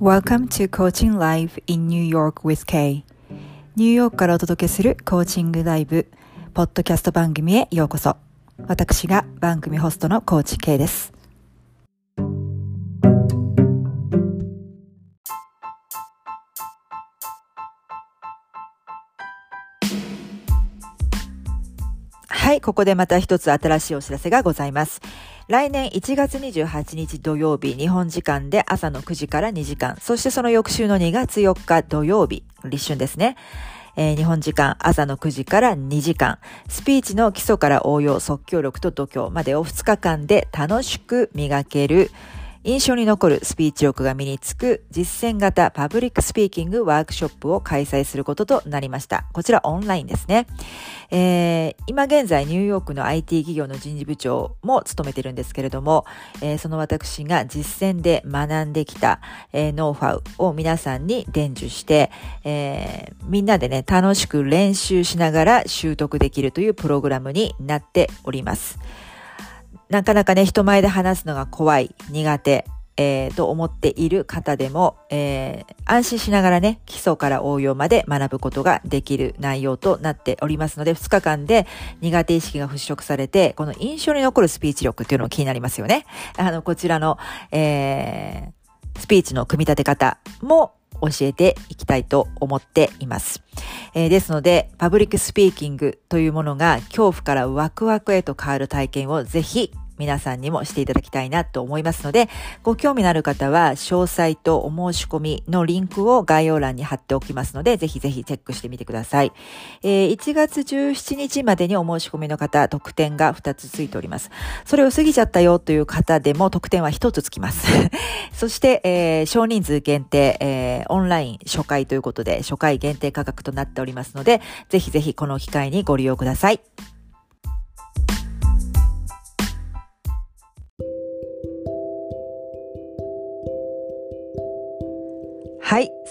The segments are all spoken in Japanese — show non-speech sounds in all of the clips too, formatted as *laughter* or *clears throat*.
Welcome to Coaching Live in New York with Kay. ニューヨークからお届けするコーチングライブポッドキャスト番組へようこそ。私が番組ホストのコーチ K です。ここでまた一つ新しいお知らせがございます。来年1月28日土曜日、日本時間で朝の9時から2時間、そしてその翌週の2月4日土曜日、立春ですね。えー、日本時間朝の9時から2時間、スピーチの基礎から応用、即興力と度胸までを2日間で楽しく磨ける、印象に残るスピーチ力が身につく実践型パブリックスピーキングワークショップを開催することとなりました。こちらオンラインですね。えー、今現在ニューヨークの IT 企業の人事部長も務めてるんですけれども、えー、その私が実践で学んできた、えー、ノウハウを皆さんに伝授して、えみんなでね、楽しく練習しながら習得できるというプログラムになっております。なかなかね、人前で話すのが怖い、苦手、えー、と思っている方でも、えー、安心しながらね、基礎から応用まで学ぶことができる内容となっておりますので、2日間で苦手意識が払拭されて、この印象に残るスピーチ力っていうのも気になりますよね。あの、こちらの、えー、スピーチの組み立て方も教えていきたいと思っています。えー、ですので、パブリックスピーキングというものが恐怖からワクワクへと変わる体験をぜひ皆さんにもしていただきたいなと思いますので、ご興味のある方は、詳細とお申し込みのリンクを概要欄に貼っておきますので、ぜひぜひチェックしてみてください。えー、1月17日までにお申し込みの方、特典が2つついております。それを過ぎちゃったよという方でも特典は1つつきます。*laughs* そして、えー、少人数限定、えー、オンライン初回ということで、初回限定価格となっておりますので、ぜひぜひこの機会にご利用ください。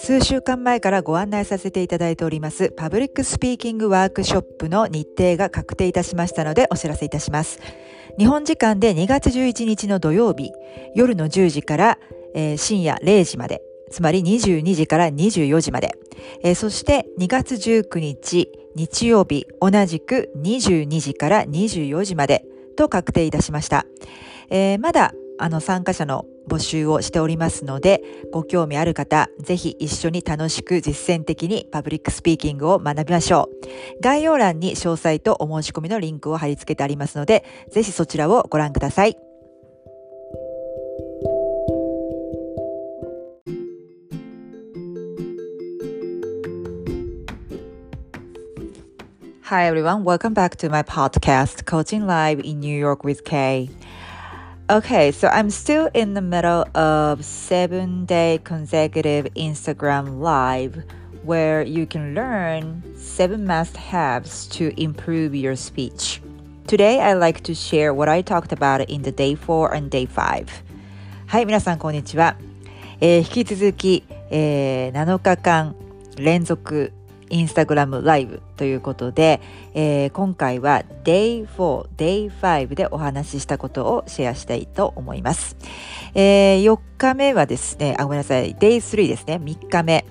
数週間前からご案内させていただいております、パブリックスピーキングワークショップの日程が確定いたしましたのでお知らせいたします。日本時間で2月11日の土曜日、夜の10時から、えー、深夜0時まで、つまり22時から24時まで、えー、そして2月19日日曜日、同じく22時から24時までと確定いたしました。えー、まだあの参加者の募集をしておりますので、ご興味ある方、ぜひ一緒に楽しく実践的にパブリックスピーキングを学びましょう。概要欄に詳細とお申し込みのリンクを貼り付けてありますので、ぜひそちらをご覧ください。Hi everyone, welcome back to my podcast, Coaching Live in New York with Kay. Okay, so I'm still in the middle of seven day consecutive Instagram live where you can learn seven must haves to improve your speech. Today, I like to share what I talked about in the day four and day five. はい、皆さんこんにちは。えー、引き続き、えー、7日間連続 インスタグラムライブということで、えー、今回は Day4、Day5 でお話ししたことをシェアしたいと思います。えー、4日目はですね、あ、ごめんなさい、Day3 ですね、3日目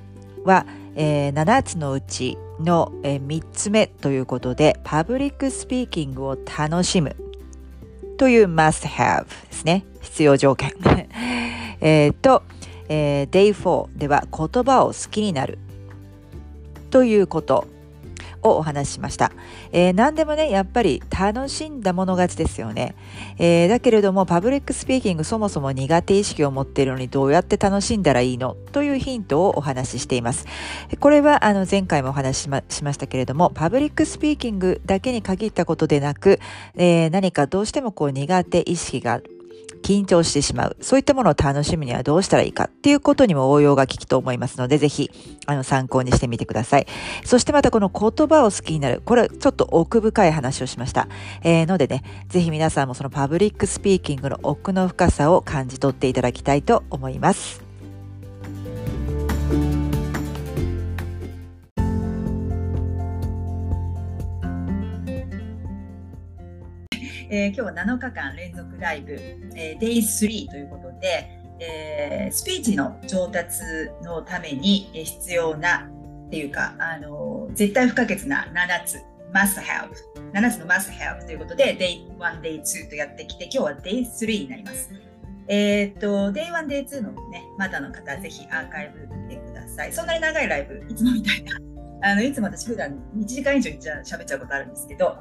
は、えー、7つのうちの、えー、3つ目ということで、パブリックスピーキングを楽しむという must have ですね。必要条件。*laughs* えっと、えー、Day4 では言葉を好きになるということをお話ししました。えー、何でもね、やっぱり楽しんだもの勝ちですよね。えー、だけれども、パブリックスピーキングそもそも苦手意識を持っているのにどうやって楽しんだらいいの？というヒントをお話ししています。これはあの前回もお話ししましましたけれども、パブリックスピーキングだけに限ったことでなく、えー、何かどうしてもこう苦手意識が緊張してしまう。そういったものを楽しむにはどうしたらいいかっていうことにも応用が効くと思いますので、ぜひ、あの、参考にしてみてください。そしてまたこの言葉を好きになる。これ、ちょっと奥深い話をしました。えー、のでね、ぜひ皆さんもそのパブリックスピーキングの奥の深さを感じ取っていただきたいと思います。えー、今日は7日間連続ライブ、えー、Day3 ということで、えー、スピーチの上達のために必要なっていうか、あの絶対不可欠な7つ must have 7つの must have ということで day 1 day 2とやってきて今日は day 3になります。えー、と day 1 day 2のねまだの方ぜひアーカイブ見てください。そんなに長いライブいつもみたいな。あのいつも私普段1時間以上喋っちゃうことあるんですけど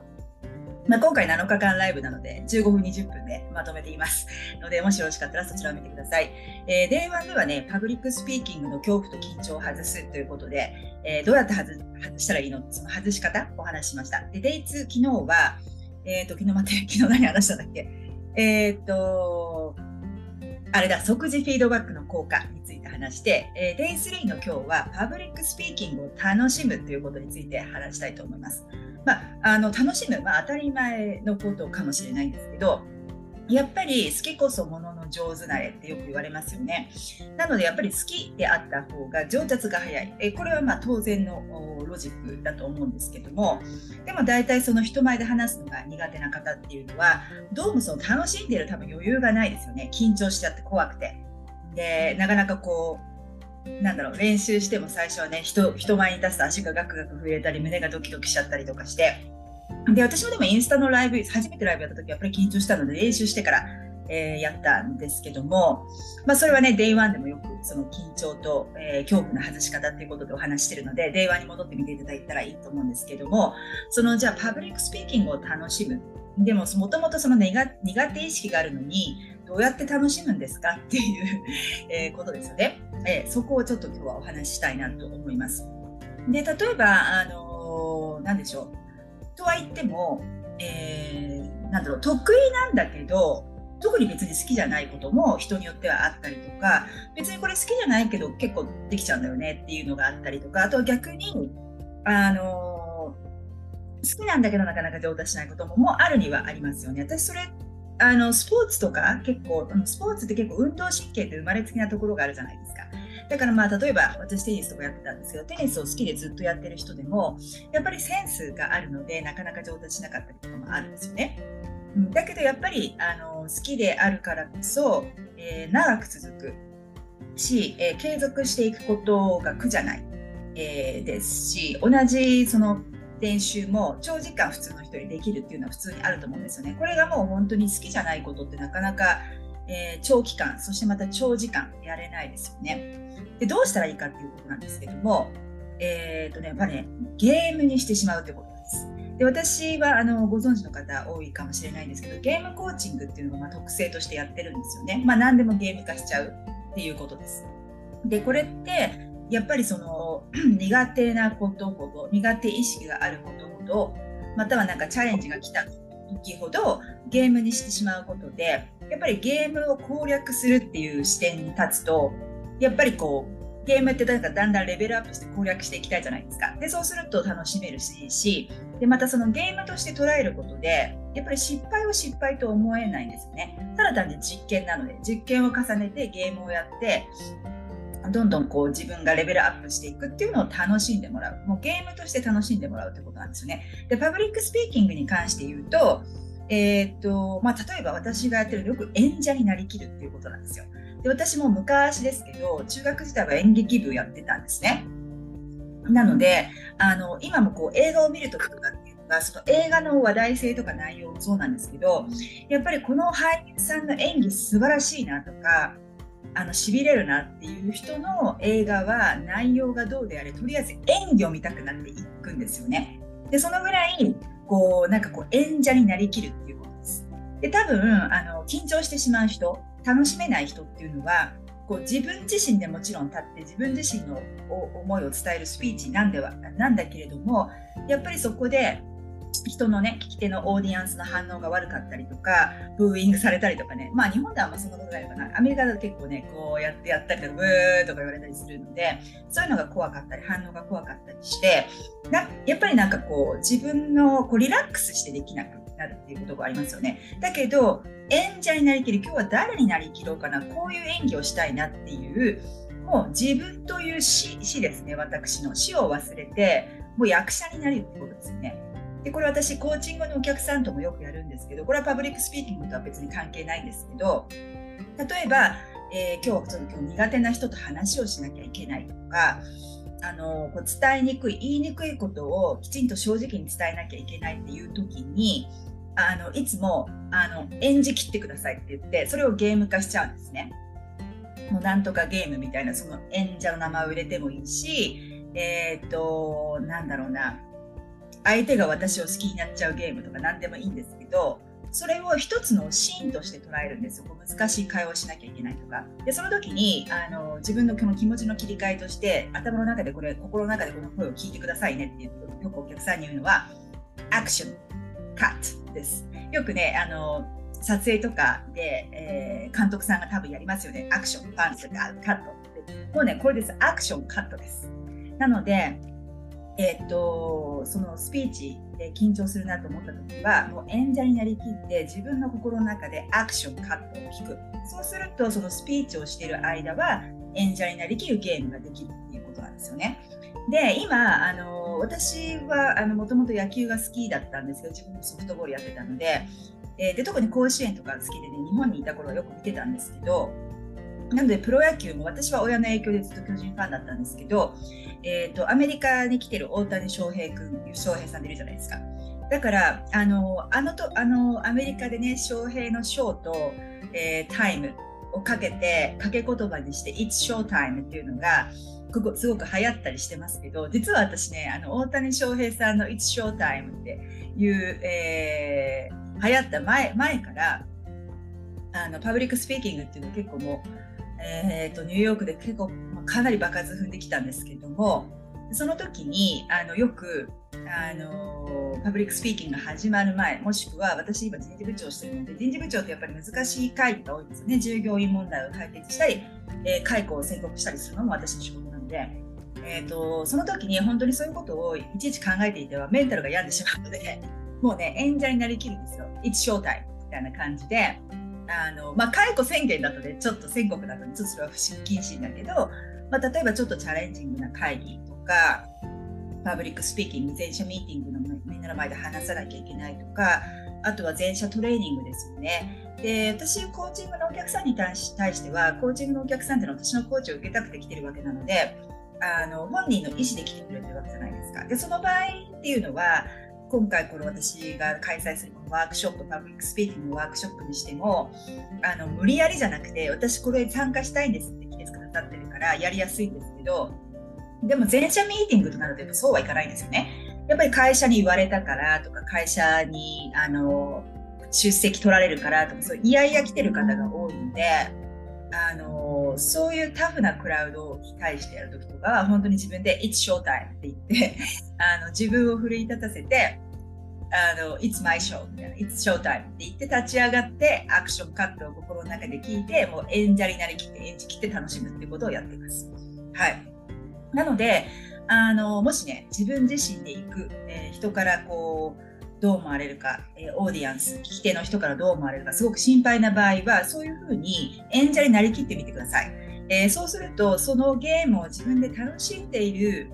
まあ、今回7日間ライブなので15分20分でまとめていますのでもしよろしかったらそちらを見てください。えー、 Day1ではねパブリックスピーキングの恐怖と緊張を外すということで、えー、どうやって外したらいいの？その外し方？お話ししました。で、 Day2昨日は、え、ー、と昨日待って *laughs* 昨日何話したんだっけ？えっ、とあれだ即時フィードバックの効果について話して、えー、 Day3の今日はパブリックスピーキングを楽しむということについて話したいと思います。まあ、あの楽しむ、まあ、当たり前のことかもしれないんですけどやっぱり好きこそものの上手なれってよく言われますよね。なのでやっぱり好きであった方が上達が早い。えこれはまあ当然のロジックだと思うんですけども、でも大体その人前で話すのが苦手な方っていうのは、どうもその楽しんでる多分余裕がないですよね。緊張しちゃって怖くて。で、なかなかこう、なんだろう練習しても最初はね人人前に立つと足がガクガク震えたり胸がドキドキしちゃったりとかして。で私もでもインスタのライブ初めてライブやった時やっぱり緊張したので練習してから、えー、やったんですけども、まあ、それはね Day1 でもよくその緊張と、えー、恐怖の外し方っていうことでお話してるので Day1 に戻ってみていただいたらいいと思うんですけどもそのじゃあパブリックスピーキングを楽しむ。でももともとその苦手意識があるのにどうやって楽しむんですかっていう *laughs* えことですよね、えー、そこをちょっと今日はお話ししたいなと思います。で例えば、あのー、何でしょうとは言っても、えー、なんだろう得意なんだけど特に別に好きじゃないことも人によってはあったりとか別にこれ好きじゃないけど結構できちゃうんだよねっていうのがあったりとかあとは逆にあの好きなんだけどなかなか上達しないことももあるにはありますよね。私それあのスポーツとか結構スポーツって結構運動神経って生まれつきなところがあるじゃないですか。だからまあ例えば私テニスとかやってたんですけどテニスを好きでずっとやってる人でもやっぱりセンスがあるのでなかなか上達しなかったりとかもあるんですよね。だけどやっぱりあの好きであるからこそ、えー、長く続くし、えー、継続していくことが苦じゃない、えー、ですし同じその練習も長時間普通の人にできるっていうのは普通にあると思うんですよね。これがもう本当に好きじゃないことってなかなか、えー、長期間、そしてまた長時間やれないですよね。で、どうしたらいいかっていうことなんですけども、えっ、ー、とね、やっぱね、ゲームにしてしまうということです。で私はあのご存知の方多いかもしれないんですけどゲームコーチングっていうのがま特性としてやってるんですよね。まあ、何でもゲーム化しちゃうっていうことです。でこれってやっぱりその *clears throat* 苦手なことほど苦手意識があることほどまたはなんかチャレンジが来た時ほどゲームにしてしまうことでやっぱりゲームを攻略するっていう視点に立つとやっぱりこうゲームってだんだんレベルアップして攻略していきたいじゃないですか。で、そうすると楽しめるし、で、またそのゲームとして捉えることで、やっぱり失敗を失敗と思えないんですよね。ただ単に実験なので、実験を重ねてゲームをやって、どんどんこう自分がレベルアップしていくっていうのを楽しんでもらう。もうゲームとして楽しんでもらうってことなんですよね。で、パブリックスピーキングに関して言うと、えー、っと、まあ、例えば私がやってるよく演者になりきるっていうことなんですよ。で、私も昔ですけど、中学時代は演劇部やってたんですね。なので、あの、今もこう映画を見るときとかっていうのが、その映画の話題性とか内容もそうなんですけど、やっぱりこの俳優さんの演技素晴らしいなとか、あの痺れるなっていう人の映画は内容がどうであれとりあえず演技を見たくなっていくんですよね。でそのぐらいこうなんかこう演者になりきるっていうことです。で多分あの緊張してしまう人楽しめない人っていうのはこう自分自身でもちろん立って自分自身の思いを伝えるスピーチなんではなんだけれどもやっぱりそこで人のね聞き手のオーディエンスの反応が悪かったりとかブーイングされたりとかね。まあ日本ではあんまそんなことないかな。アメリカだと結構ねこうやってやったりとかブーとか言われたりするのでそういうのが怖かったり反応が怖かったりしてなやっぱりなんかこう自分のこうリラックスしてできなくなるっていうことがありますよね。だけど演者になりきる今日は誰になりきろうかな。こういう演技をしたいなっていうもう自分という死死ですね私の。死を忘れてもう役者になるってことですよね。でこれ私コーチングのお客さんともよくやるんですけどこれはパブリックスピーキングとは別に関係ないんですけど例えばえー、今日はちょっと今日苦手な人と話をしなきゃいけないとかあのこう伝えにくい言いにくいことをきちんと正直に伝えなきゃいけないっていう時にあのいつもあの演じ切ってくださいって言ってそれをゲーム化しちゃうんですね。もうなんとかゲームみたいなその演者の名前を入れてもいいしえっ、となんだろうな相手が私を好きになっちゃうゲームとか何でもいいんですけどそれを一つのシーンとして捉えるんですよ。難しい会話をしなきゃいけないとか。でその時にあの自分のこの気持ちの切り替えとして頭の中でこれ心の中でこの声を聞いてくださいねってよくお客さんに言うのはアクションカットです。よくねあの撮影とかで、えー、監督さんが多分やりますよね。アクションパンツカットもうねこれです。アクションカットです。なのでえ、っとそのスピーチで緊張するなと思った時はもう演者になりきって自分の心の中でアクションカットを聞くそうするとそのスピーチをしている間は演者になりきるゲームができるっていうことなんですよね。で今あの私はもともと野球が好きだったんですけど自分もソフトボールやってたのでで特に甲子園とか好きでね日本にいた頃はよく見てたんですけどなのでプロ野球も私は親の影響でずっと巨人ファンだったんですけど、えーと、アメリカに来てる大谷翔平君翔平さんいるじゃないですか。だからあのあのとあのアメリカでね翔平のショーと、えー、タイムをかけて掛け言葉にして「It's Showtime」っていうのがここすごく流行ったりしてますけど実は私ねあの大谷翔平さんの「It's Showtime」っていう、えー、流行った前前からあのパブリックスピーキングっていうの結構もうえーと、ニューヨークで結構、ま、かなり場数踏んできたんですけどもその時にあのよくあのパブリックスピーキングが始まる前もしくは私今人事部長してるので人事部長ってやっぱり難しい会議が多いんですね。従業員問題を解決したり、えー、解雇を宣告したりするのも私の仕事なので、えーと、その時に本当にそういうことをいちいち考えていてはメンタルが病んでしまうのでもうね演者になりきるんですよ。It's showtime みたいな感じで。あの、まあ、解雇宣言だとね、ちょっと宣告だと、ちょっとそれは不謹慎だけど、まあ、例えばちょっとチャレンジングな会議とか、パブリックスピーキング、全社ミーティングのみんなの前で話さなきゃいけないとか、あとは全社トレーニングですよね。で、私、コーチングのお客さんに対しては、コーチングのお客さんっていうのは私のコーチを受けたくて来てるわけなので、あの本人の意思で来てくれてるわけじゃないですか。で、その場合っていうのは、今回この私が開催するこのワークショップパブリックスピーキングのワークショップにしてもあの無理やりじゃなくて私これ参加したいんですって来てくださってるからやりやすいんですけどでも全社ミーティングとなるとやっぱそうはいかないんですよね。やっぱり会社に言われたからとか会社にあの出席取られるからとかそういやいや来てる方が多いのであのそういうタフなクラウドに対してやるときとかは本当に自分で「It's showtime」って言って *laughs* あの自分を奮い立たせてあの、It's my show みたいな、It's showtime って言って立ち上がって、アクションカットを心の中で聞いて、もう演者になりきって演じきって楽しむってことをやっています。はい。なので、あの、もしね、自分自身で行く、えー、人からこう、どう思われるか、え、オーディエンス、聞き手の人からどう思われるか、すごく心配な場合は、そういうふうに演者になりきってみてください。えー、そうすると、そのゲームを自分で楽しんでいる、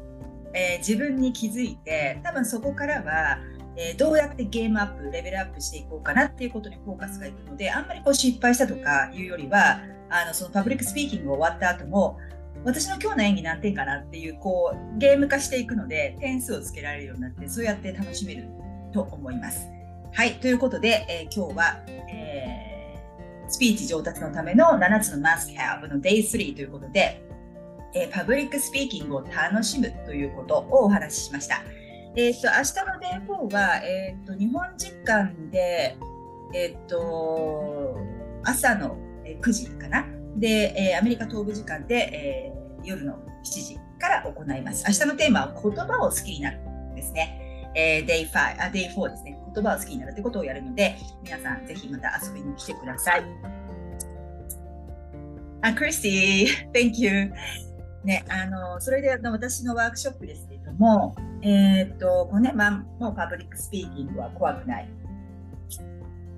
えー、自分に気づいて、多分そこからは、え、どうやってゲームアップ、レベルアップしていこうかなっていうことにフォーカスがいくので、あんまりこう失敗したとかいうよりは、あのそのパブリックスピーキング終わった後も、私の今日の演技何点かなっていうこうゲーム化していくので点数をつけられるようになってそうやって楽しめると思います。はい、ということで、えー、今日は、えー、スピーチ上達のための7つの Must Have の Day3 ということで、えー、パブリックスピーキングを楽しむということをお話ししました。えっ、と、明日の Day4 は、えっ、と、日本時間で、えっ、と、朝の9時かな？で、えアメリカ東部時間で、え夜の7時から行います。明日のテーマは言葉を好きになるですね。えー、Day5、あ、Day4 ですね。言葉を好きになるってことをやるので、皆さんぜひまた遊びに来てください。あ、クリスティ thank you. ね、あの、それで私のワークショップですけれども、えー、っと、このね、まあ、もうパブリックスピーキングは怖くない。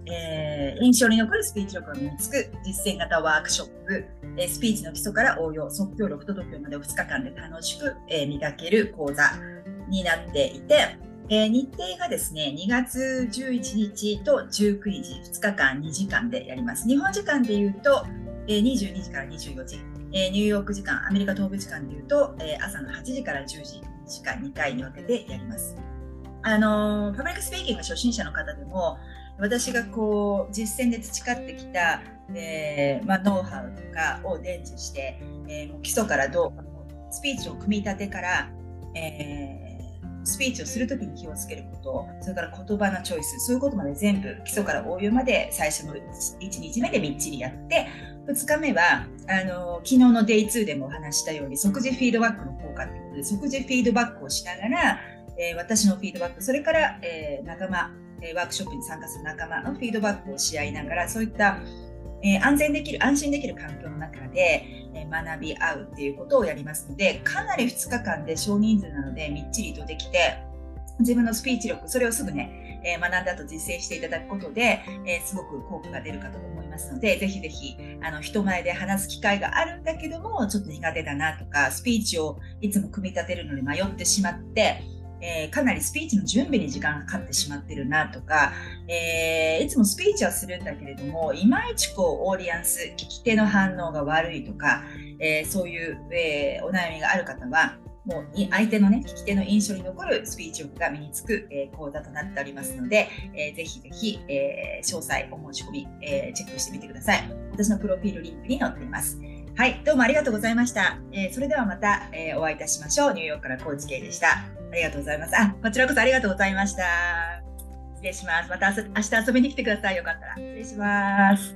えー、印象に残るスピーチ力が身につく実践型ワークショップ、えー、スピーチの基礎から応用、即興力と度胸までを2日間で楽しく、えー、磨ける講座になっていて、えー、日程がですね、2月11日と19日、2日間2時間でやります。日本時間で言うと、えー、22時から24時、えー、ニューヨーク時間、アメリカ東部時間でいうと、えー、朝の8時から10時時間2回に分けてやります。あのパブリックスピーキング初心者の方でも、私がこう実践で培ってきた、えーまあ、ノウハウとかを伝授して、えー、もう基礎からどうスピーチの組み立てから、えー、スピーチをするときに気をつけること。それから言葉のチョイス。そういうことまで全部基礎から応用まで最初の 1, 日目でみっちりやって2日目はあの昨日の Day2 でもお話したように即時フィードバックの効果ということで即時フィードバックをしながら、えー、私のフィードバック。それから、えー、仲間ワークショップに参加する仲間のフィードバックをし合いながらそういった、えー、安全できる安心できる環境の中で、え、学び合うっていうことをやりますのでかなり2日間で少人数なのでみっちりとできて自分のスピーチ力それをすぐね、え、学んだ後実践していただくことで、えすごく効果が出るかと思いますのでぜひぜひあの人前で話す機会があるんだけどもちょっと苦手だなとかスピーチをいつも組み立てるのに迷ってしまってえー、かなりスピーチの準備に時間がかかってしまってるなとか、えー、いつもスピーチはするんだけれどもいまいちこうオーディエンス聞き手の反応が悪いとか、えー、そういう、えお悩みがある方はもう相手のね聞き手の印象に残るスピーチ力が身につく、え講座となっておりますので、えー、ぜひぜひ、え詳細お申し込み、えチェックしてみてください私のプロフィールリンクに載っていますはい、どうもありがとうございました。え、それではまた、え、お会いいたしましょう。ニューヨークから高知系でした。ありがとうございます。あ、こちらこそありがとうございました。失礼します。また明日遊びに来てください。よかったら。失礼します。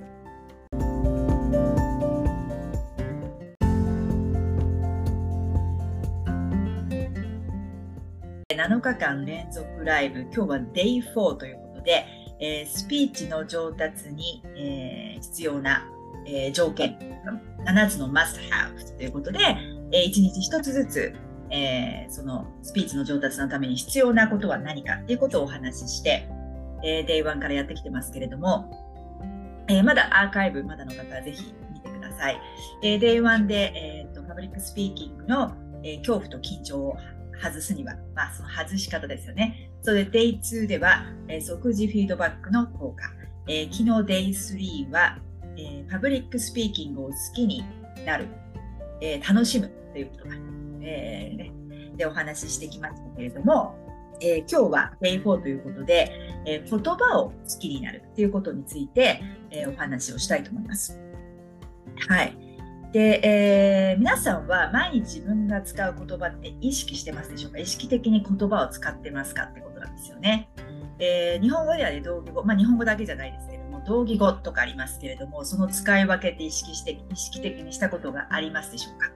7日間連続ライブ、今日は Day4 ということで、えー、スピーチの上達に、えー、必要な、えー、条件、7つの must have ということで、えー、1日1つずつえー、そのスピーチの上達のために必要なことは何かっていうことをお話しして、えー、Day1 からやってきてますけれども、えー、まだアーカイブまだの方はぜひ見てください。えー、Day1 で、えーと、パブリックスピーキングの、えー、恐怖と緊張を外すには、まあ、その外し方ですよね。それで Day2 では、えー、即時フィードバックの効果。えー、昨日 Day3 は、えー、パブリックスピーキングを好きになる、えー、楽しむということがえー、でお話ししてきましたけれども、えー、今日は Day4 ということで、えー、言葉を好きになるっていうことについて、えー、お話をしたいと思います。はい。で、えー、皆さんは毎日自分が使う言葉って意識してますでしょうか？意識的に言葉を使ってますかってことなんですよね。えー、日本語ではね、同義語、まあ日本語だけじゃないですけども、同義語とかありますけれども、その使い分けって意識して意識的にしたことがありますでしょうか？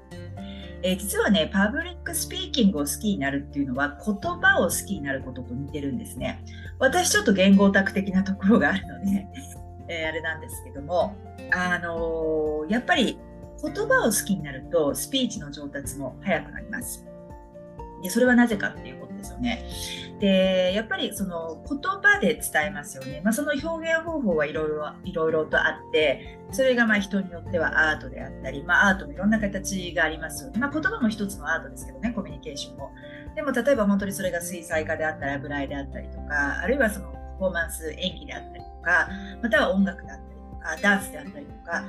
えー、実はね、パブリックスピーキングを好きになるっていうのは言葉を好きになることと似てるんですね。私ちょっと言語オタク的なところがあるので、*laughs* え、あれなんですけども、あのー、やっぱり言葉を好きになるとスピーチの上達も早くなります。でそれはなぜかっていうことですよね。でやっぱりその言葉で伝えますよね。まあ、その表現方法はいろいろいろいろとあってそれがまあ人によってはアートであったり、まあ、アートもいろんな形がありますよね。まあ、言葉も一つのアートですけどねコミュニケーションも。でも例えば本当にそれが水彩画であったり油絵であったりとかあるいはそのパフォーマンス演技であったりとかまたは音楽であったりとかダンスであったりとか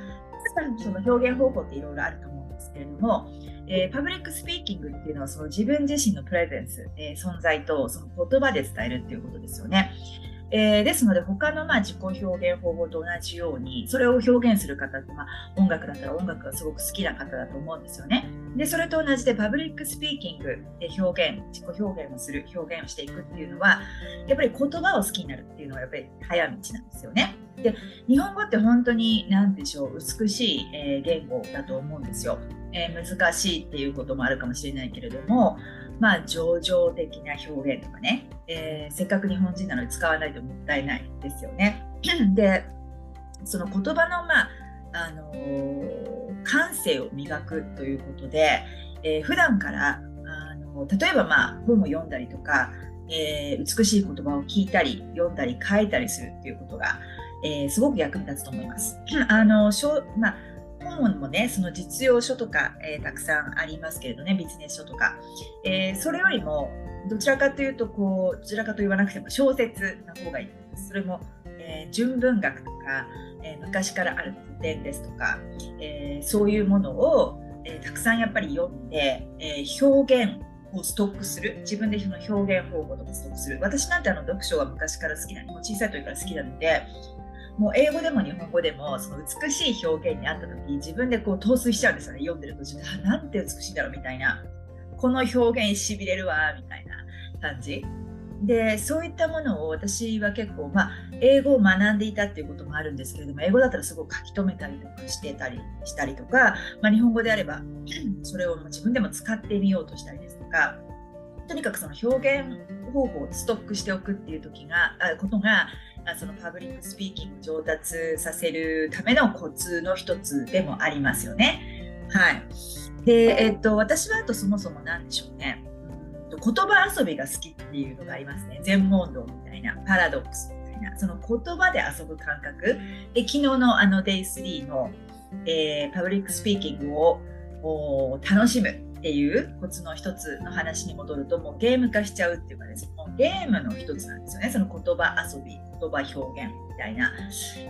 その表現方法っていろいろあると思うんですけれどもえー、パブリックスピーキングっていうのはその自分自身のプレゼンス、えー、存在とその言葉で伝えるっていうことですよね。えー、ですので他のまあ自己表現方法と同じようにそれを表現する方って、まあ、音楽だったら音楽がすごく好きな方だと思うんですよね。でそれと同じでパブリックスピーキングで表現自己表現をする表現をしていくっていうのはやっぱり言葉を好きになるっていうのはやっぱり早道なんですよね。で日本語って本当に何でしょう美しい、言語だと思うんですよ。えー、難しいっていうこともあるかもしれないけれども、まあ、情緒的な表現とかね、えー、せっかく日本人なのに使わないともったいないですよね。*clears throat* でその言葉の、まああのー、感性を磨くということで、えー、普段からあの例えば、まあ、本を読んだりとか、えー、美しい言葉を聞いたり読んだり書いたりするっていうことが、えー、すごく役に立つと思います。*clears throat* あのしょまあ本もね、その実用書とか、えー、たくさんありますけれどね、ビジネス書とか。えー、それよりも、どちらかというと、こう、どちらかと言わなくても小説の方がいい。それも、えー、純文学とか、え、昔からある古典ですとか、え、そういうものを、えたくさんやっぱり読んで、え表現をストックする自分でその表現方法とかストックする私なんてあの読書が昔から好きなもう小さい時から好きなのでもう英語でも日本語でもその美しい表現にあった時自分でこう陶酔しちゃうんですよね。読んでる途中であなんて美しいんだろうみたいな。この表現しびれるわみたいな感じ。でそういったものを私は結構、まあ、英語を学んでいたっていうこともあるんですけれども英語だったらすごく書き留めたりとかしてたりしたりとか、まあ、日本語であれば *clears throat* それを自分でも使ってみようとしたりですとかとにかくその表現方法をストックしておくっていう時があことがそのパブリックスピーキング上達させるためのコツの一つでもありますよね。はい。で、えっと、私はあとそもそも何でしょうね。言葉遊びが好きっていうのがありますね。禅問答みたいな、パラドックスみたいな、その言葉で遊ぶ感覚。で、昨日のあの Day3 の、えー、パブリックスピーキングを楽しむっていうコツの一つの話に戻るともうゲーム化しちゃうっていうかですもうゲームの一つなんですよねその言葉遊び言葉表現みたいな、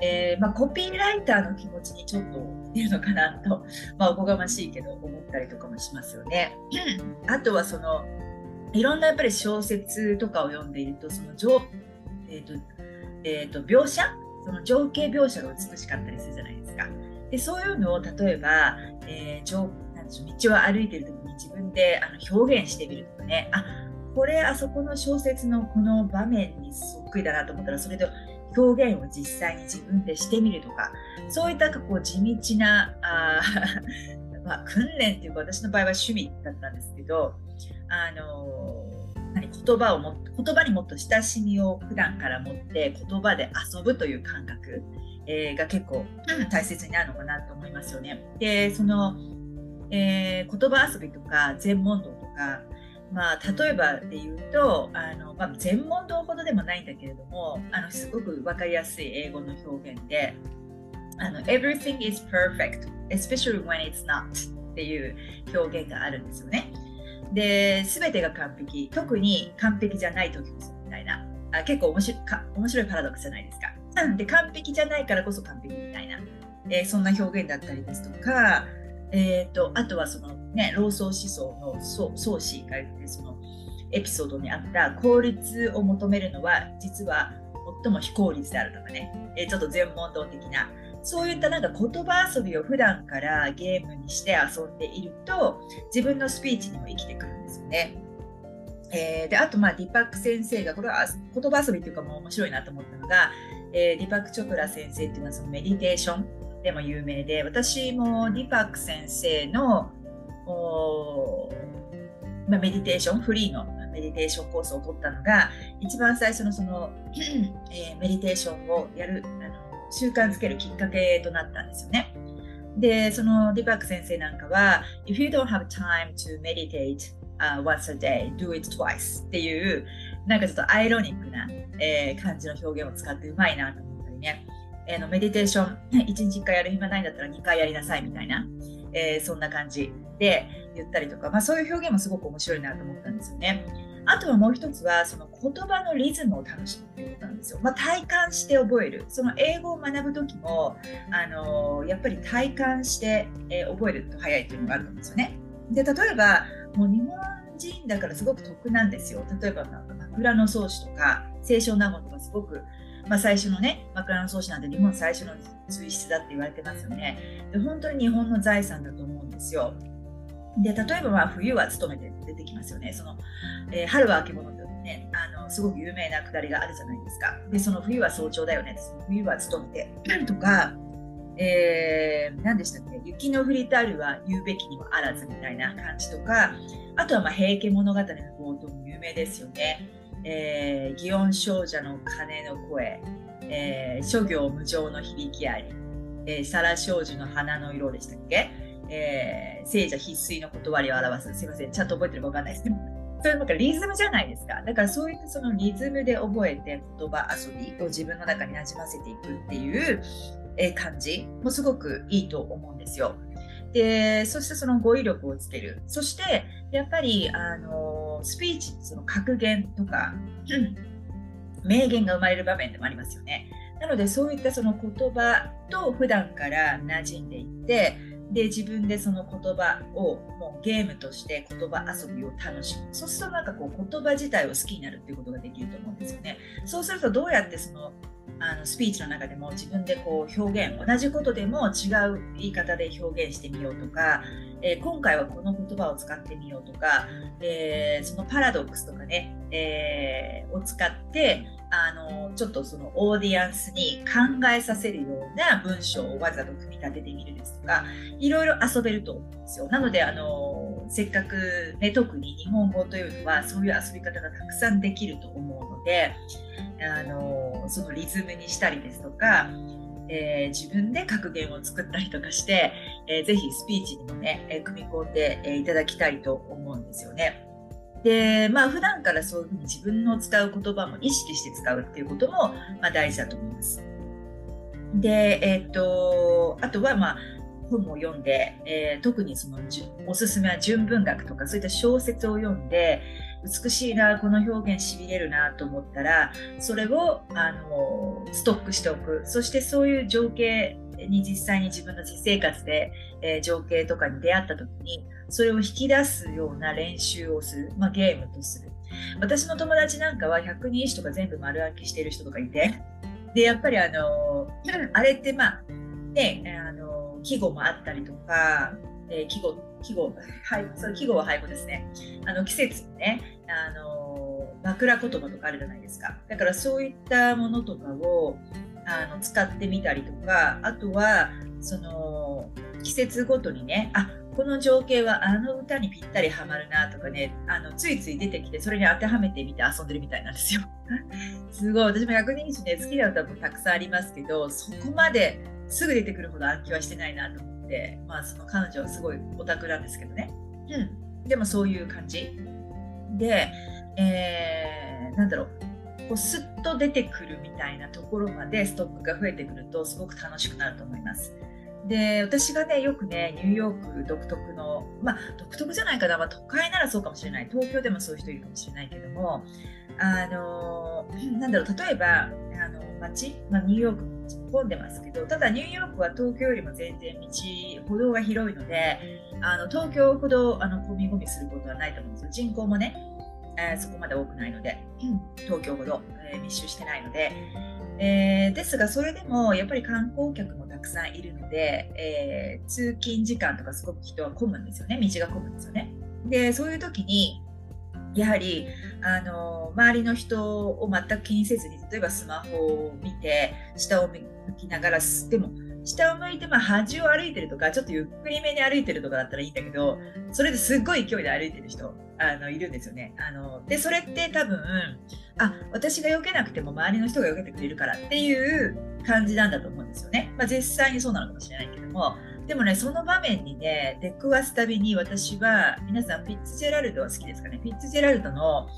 えー、まあ、コピーライターの気持ちにちょっと似るのかなと、*laughs* まあ、おこがましいけど思ったりとかもしますよね。*clears throat* あとはそのいろんなやっぱり小説とかを読んでいるとその情、えーとえーと、描写？その情景描写が美しかったりするじゃないですか。でそういうのを例えば、えー、情なんでしょう道を歩いてる時自分であの表現してみるとかねあこれあそこの小説のこの場面にそっくりだなと思ったらそれで表現を実際に自分でしてみるとかそういったこう地道なあ *laughs* まあ、訓練っていうか私の場合は趣味だったんですけどあの何言葉をも言葉にもっと親しみを普段から持って言葉で遊ぶという感覚、えー、が結構大切になるのかなと思いますよね。でそのえー、言葉遊びとか全問答とか、まあ、例えばで言うとあの、まあ、全問答ほどでもないんだけれどもあのすごく分かりやすい英語の表現であの Everything is perfect especially when it's not っていう表現があるんですよね。で全てが完璧特に完璧じゃない時こそみたいなあ結構面白か面白いパラドックスじゃないですか。で完璧じゃないからこそ完璧みたいな、えー、そんな表現だったりですとかえーと、あとはその、ね、老荘思想の宗師が言ってそのエピソードにあった効率を求めるのは実は最も非効率であるとかね、えー、ちょっと禅問答的なそういったなんか言葉遊びを普段からゲームにして遊んでいると自分のスピーチにも生きてくるんですよね。えー、であと、まあ、ディパック先生がこれは言葉遊びっていうかもう面白いなと思ったのが、えー、ディパック・チョプラ先生っていうのはそのメディテーションでも有名で私もディパック先生のまあ、メディテーションフリーのメディテーションコースを取ったのが一番最初のその、えー、メディテーションをやるあの習慣づけるきっかけとなったんですよね。でそのディパック先生なんかは If you don't have time to meditate、uh, once a day, do it twice っていうなんかちょっとアイロニックな、えー、感じの表現を使ってうまいなと思ったりね。えー、のメディテーション1日1回やる暇ないんだったら2回やりなさいみたいな、えー、そんな感じで言ったりとか、まあ、そういう表現もすごく面白いなと思ったんですよね。あとはもう一つはその言葉のリズムを楽しむっていうことなんですよ。まあ、体感して覚える。その英語を学ぶ時も、あのー、やっぱり体感して、え、覚えると早いっていうのがあると思うんですよね。で例えばもう日本人だからすごく得なんですよ。例えば枕草子とか清少納言とかすごくまあ、最初のね枕草子なんて日本最初の水質だって言われてますよね。で本当に日本の財産だと思うんですよ。で例えばまあ冬は勤めて出てきますよね。その、えー、春は秋物とねあのすごく有名なくだりがあるじゃないですか。でその冬は早朝だよね。その冬は勤めて。*clears throat* とかえー、何でしたっけ？雪の降りたるは言うべきにもあらずみたいな感じとかあとはまあ平家物語の冒頭も有名ですよね。えー、祇園少女の鐘の声、えー、諸行無常の響きあり、えー、皿少女の花の色でしたっけ、えー、聖者必須の断りを表す。すいません、ちゃんと覚えてるかわかんないですけど。それなんかリズムじゃないですか。だからそういったそのリズムで覚えて言葉遊びを自分の中になじませていくっていう感じもすごくいいと思うんですよ。で、そしてその語彙力をつける。そして、やっぱり、あの、スピーチ、その格言とか、名言が生まれる場面でもありますよね。なのでそういったその言葉と普段から馴染んでいってで自分でその言葉をもうゲームとして言葉遊びを楽しむそうするとなんかこう言葉自体を好きになるっていうことができると思うんですよねそうするとどうやってそのあのスピーチの中でも自分でこう表現同じことでも違う言い方で表現してみようとか、えー、今回はこの言葉を使ってみようとか、えー、そのパラドックスとかね、えー、を使ってあのちょっとそのオーディエンスに考えさせるような文章をわざと組み立ててみるですとかいろいろ遊べると思うんですよ。なのであのせっかく、ね、特に日本語というのはそういう遊び方がたくさんできると思うのであのそのリズムにしたりですとか、えー、自分で格言を作ったりとかして、えー、ぜひスピーチにもね、え、組み込んで、えいただきたいと思うんですよね。で、まあ普段からそういうふうに自分の使う言葉も意識して使うっていうことも、まあ、大事だと思います。で、えっ、と、あとはまあ本を読んで、えー、特にそのおすすめは純文学とかそういった小説を読んで美しいなこの表現しびれるなと思ったらそれをあのストックしておく。そしてそういう情景に実際に自分の実生活で、えー、情景とかに出会った時にそれを引き出すような練習をする、まあ、ゲームとする。私の友達なんかは100人一首とか全部丸暗記してる人とかいて。でやっぱりあの *clears throat* あれってまあねあの季語もあったりとか、えー、季語季語、はい、その季語は俳句ですね。あの季節ね、あの枕言葉とかあるじゃないですか。だからそういったものとかをあの使ってみたりとか、あとはその季節ごとにね、あこの情景はあの歌にぴったりはまるなとかね、あのついつい出てきて、それに当てはめてみて遊んでるみたいなんですよ。*laughs* すごい、私も100人一ね、好きな歌もたくさんありますけど、そこまですぐ出てくるほど暗記はしてないなと思って、まあ、その彼女はすごいオタクなんですけどね。うん、でもそういう感じ。で、えー、なんだろう。こうスッと出てくるみたいなところまでストックが増えてくるとすごく楽しくなると思います。で私がねよくねニューヨーク独特のまあ独特じゃないかな、まあ、都会ならそうかもしれない東京でもそういう人いるかもしれないけどもあのなんだろう例えばあの街、まあ、ニューヨーク混んでますけどただニューヨークは東京よりも全然道歩道が広いのであの東京ほどあの混み込みすることはないと思うんですよ。人口もね、えー、そこまで多くないので、東京ほど、えー、密集してないので、えー、ですがそれでもやっぱり観光客もたくさんいるので、えー、通勤時間とかすごく人は混むんですよね。道が混むんですよね。でそういう時にやはりあの周りの人を全く気にせずに例えばスマホを見て下を向きながらでも下を向いてまあ端を歩いてるとかちょっとゆっくりめに歩いてるとかだったらいいんだけどそれですっごい勢いで歩いてる人あのいるんですよね。あのでそれって多分あ私が避けなくても周りの人が避けてくれるからっていう感じなんだと思うんですよね。まあ、実際にそうなのかもしれないけどもでもね、その場面にね、出くわすたびに私は、皆さん、フィッツジェラルドは好きですかね。フィッツジェラルドの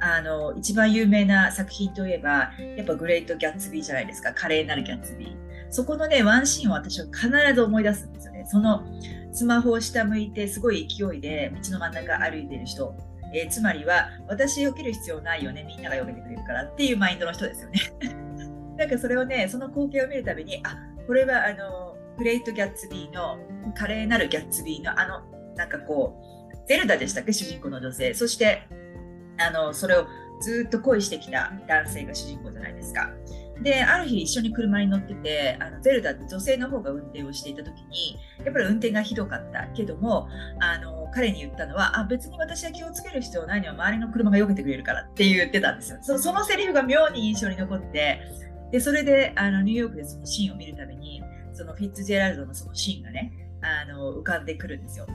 あの一番有名な作品といえば、やっぱグレート・ギャッツビーじゃないですか。華麗なるギャッツビー。そこのね、ワンシーンを私は必ず思い出すんですよね。そのスマホを下向いて、すごい勢いで道の真ん中歩いてる人。えー、つまりは、私避ける必要ないよね。みんなが避けてくれるからっていうマインドの人ですよね。*laughs* なんかそれをね、その光景を見るたびに、あ、これはあの、グレート・ギャッツビーの華麗なるギャッツビーのあのなんかこうゼルダでしたっけ？主人公の女性。そしてあのそれをずっと恋してきた男性が主人公じゃないですか。である日一緒に車に乗っててあのゼルダって女性の方が運転をしていた時にやっぱり運転がひどかったけどもあの彼に言ったのはあ別に私は気をつける必要ないのは周りの車が避けてくれるからって言ってたんですよ。そそのセリフが妙に印象に残ってでそれであのニューヨークでそのシーンを見るためにそのフィッツジェラルドのそのシーンがねあの浮かんでくるんですよ。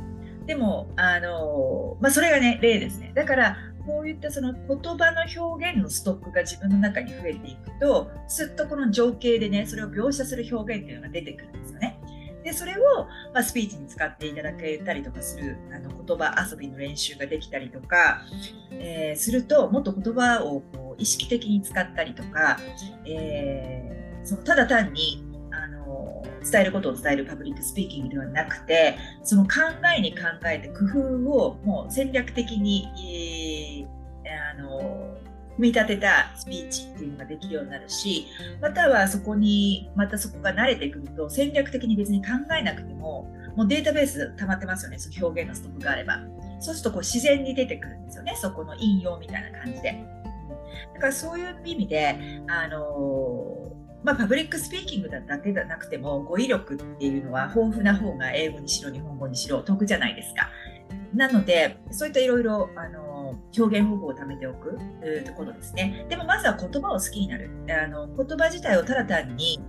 でもあの、まあ、それがね例ですね。だからこういったその言葉の表現のストックが自分の中に増えていくとすっとこの情景でねそれを描写する表現っていうのが出てくるんですよね。でそれを、まあ、スピーチに使っていただけたりとかするあの言葉遊びの練習ができたりとか、えー、するともっと言葉をこう意識的に使ったりとか、えー、そのただ単に伝えることを伝えるパブリックスピーキングではなくてその考えに考えて工夫をもう戦略的に、えー、あの組み立てたスピーチっていうのができるようになるし、またはそこに、またそこが慣れてくると戦略的に別に考えなくても、もうデータベース溜まってますよね、その表現のストックがあれば。そうするとこう自然に出てくるんですよね、そこの引用みたいな感じで。だからそういう意味で、あのまあ、パブリックスピーキングだけじゃなくても語彙力っていうのは豊富な方が英語にしろ日本語にしろ得じゃないですか。なのでそういったいろいろ表現方法を貯めておくところですね。でもまずは言葉を好きになる。あの言葉自体をただ単に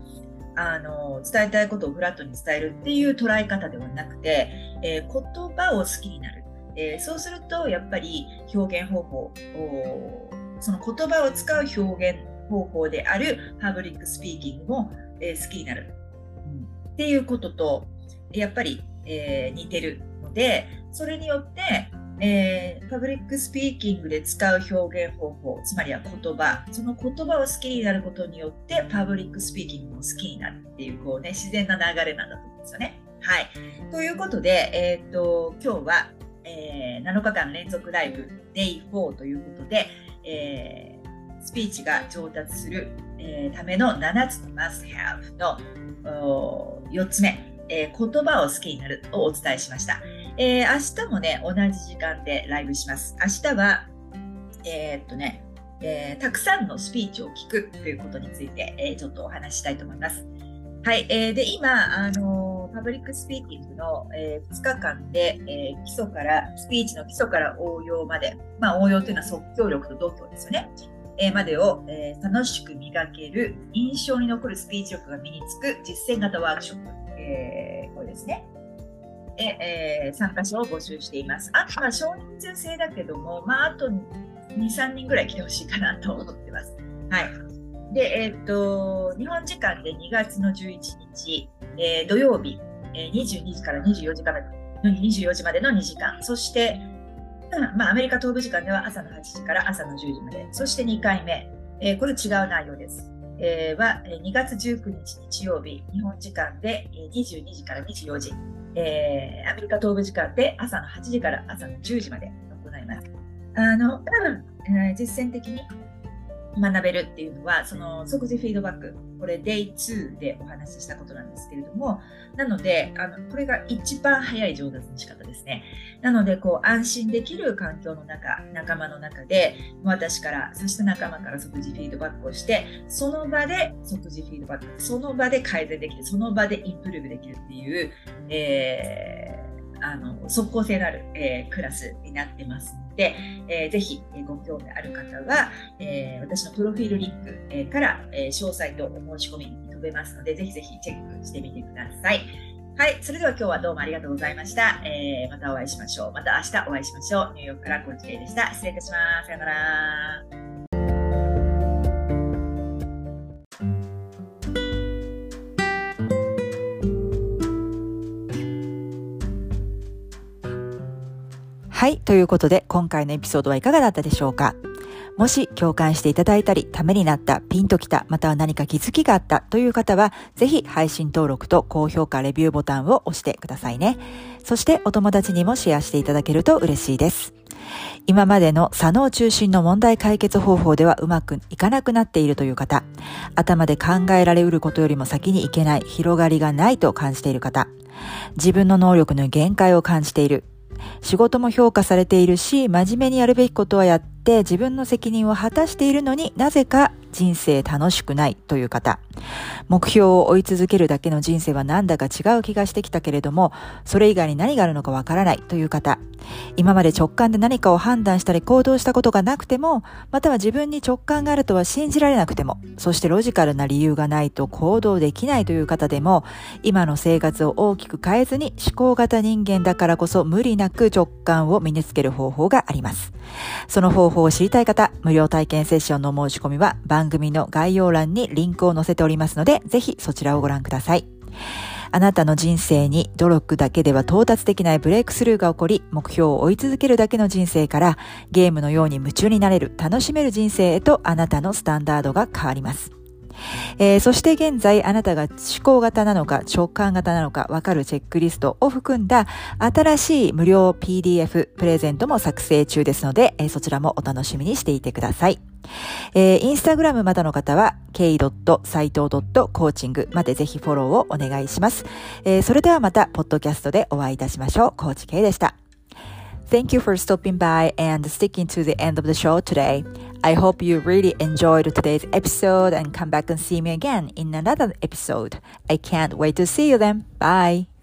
あの伝えたいことをフラットに伝えるっていう捉え方ではなくて、えー、言葉を好きになる。えー、そうするとやっぱり表現方法その言葉を使う表現方法であるパブリックスピーキングも、え、好きになる、うん、っていうこととやっぱり、えー、似てるのでそれによって、えー、パブリックスピーキングで使う表現方法つまりは言葉その言葉を好きになることによってパブリックスピーキングも好きになるっていうこう、ね、自然な流れなんだと思うんですよね。はい、ということで、えーと、今日は、えー、7日間連続ライブ Day4 ということで、え、スピーチが上達する、えー、ための7つの must have の4つ目、えー、言葉を好きになるをお伝えしました。えー、明日もね、同じ時間でライブします。明日は、え、っとね、え、たくさんのスピーチを聞くということについて、え、ちょっとお話ししたいと思います。はい、えー、で今、あのパブリックスピーキングの、えー、2日間で、えー、基礎から、スピーチの基礎から応用まで、まあ、応用というのは即興力と度胸ですよね。え、までを、え、楽しく磨ける、印象に残るスピーチ力が身につく実践型ワークショップ、えー、これですね。えー、参加者を募集しています。あとは少人数制だけども、まあ、あと2、3人ぐらい来てほしいかなと思ってます。はい。で、えっ、ー、と、日本時間で2月の11日、えー、土曜日、えー、22時から24時から24時までの2時間、そして、まあ、アメリカ東部時間では朝の8時から朝の10時まで、そして2回目、えー、これ違う内容です。えー、は2月19日日曜日、日本時間で22時から24時、えー、アメリカ東部時間で朝の8時から朝の10時まで行います。あの、えー、実践的に学べるっていうのは、その即時フィードバック、これ Day2 でお話ししたことなんですけれども、なので、あのこれが一番早い上達の仕方ですね。なので、こう安心できる環境の中、仲間の中で、私から、そして仲間から即時フィードバックをして、その場で即時フィードバック、その場で改善できる、その場でインプルーブできるっていう、えー、あの即効性のある、えー、クラスになってますで、えー、ぜひご興味ある方は、えー、私のプロフィールリンク、えー、から、えー、詳細とお申し込みに飛べますので、ぜひぜひチェックしてみてください。はい。それでは今日はどうもありがとうございました。えー、またお会いしましょう。また明日お会いしましょう。ニューヨークからコーチケイでした。失礼いたします。さよなら。はい。ということで、今回のエピソードはいかがだったでしょうか？もし共感していただいたり、ためになった、ピンときた、または何か気づきがあったという方は、ぜひ配信登録と高評価、レビューボタンを押してくださいね。そしてお友達にもシェアしていただけると嬉しいです。今までの左脳中心の問題解決方法ではうまくいかなくなっているという方、頭で考えられうることよりも先にいけない、広がりがないと感じている方、自分の能力の限界を感じている、仕事も評価されているし、真面目にやるべきことはやって自分の責任を果たしているのになぜか人生楽しくないという方。目標を追い続けるだけの人生はなんだか違う気がしてきたけれども、それ以外に何があるのかわからないという方。今まで直感で何かを判断したり行動したことがなくても、または自分に直感があるとは信じられなくても、そしてロジカルな理由がないと行動できないという方でも、今の生活を大きく変えずに思考型人間だからこそ無理なく直感を身につける方法があります。その方報を知りたい方、無料体験セッションの申し込みは番組の概要欄にリンクを載せておりますので、ぜひそちらをご覧ください。あなたの人生に努力だけでは到達できないブレイクスルーが起こり、目標を追い続けるだけの人生から、ゲームのように夢中になれる、楽しめる人生へとあなたのスタンダードが変わります。えー、そして現在あなたが思考型なのか直感型なのかわかるチェックリストを含んだ新しい無料 PDF プレゼントも作成中ですので、えー、そちらもお楽しみにしていてください。えー、インスタグラムまだの方は k.saito.coaching までぜひフォローをお願いします。えー、それではまた、ポッドキャストでお会いいたしましょう。コーチ K でした。Thank you for stopping by and sticking to the end of the show today. I hope you really enjoyed today's episode and come back and see me again in another episode. I can't wait to see you then. Bye.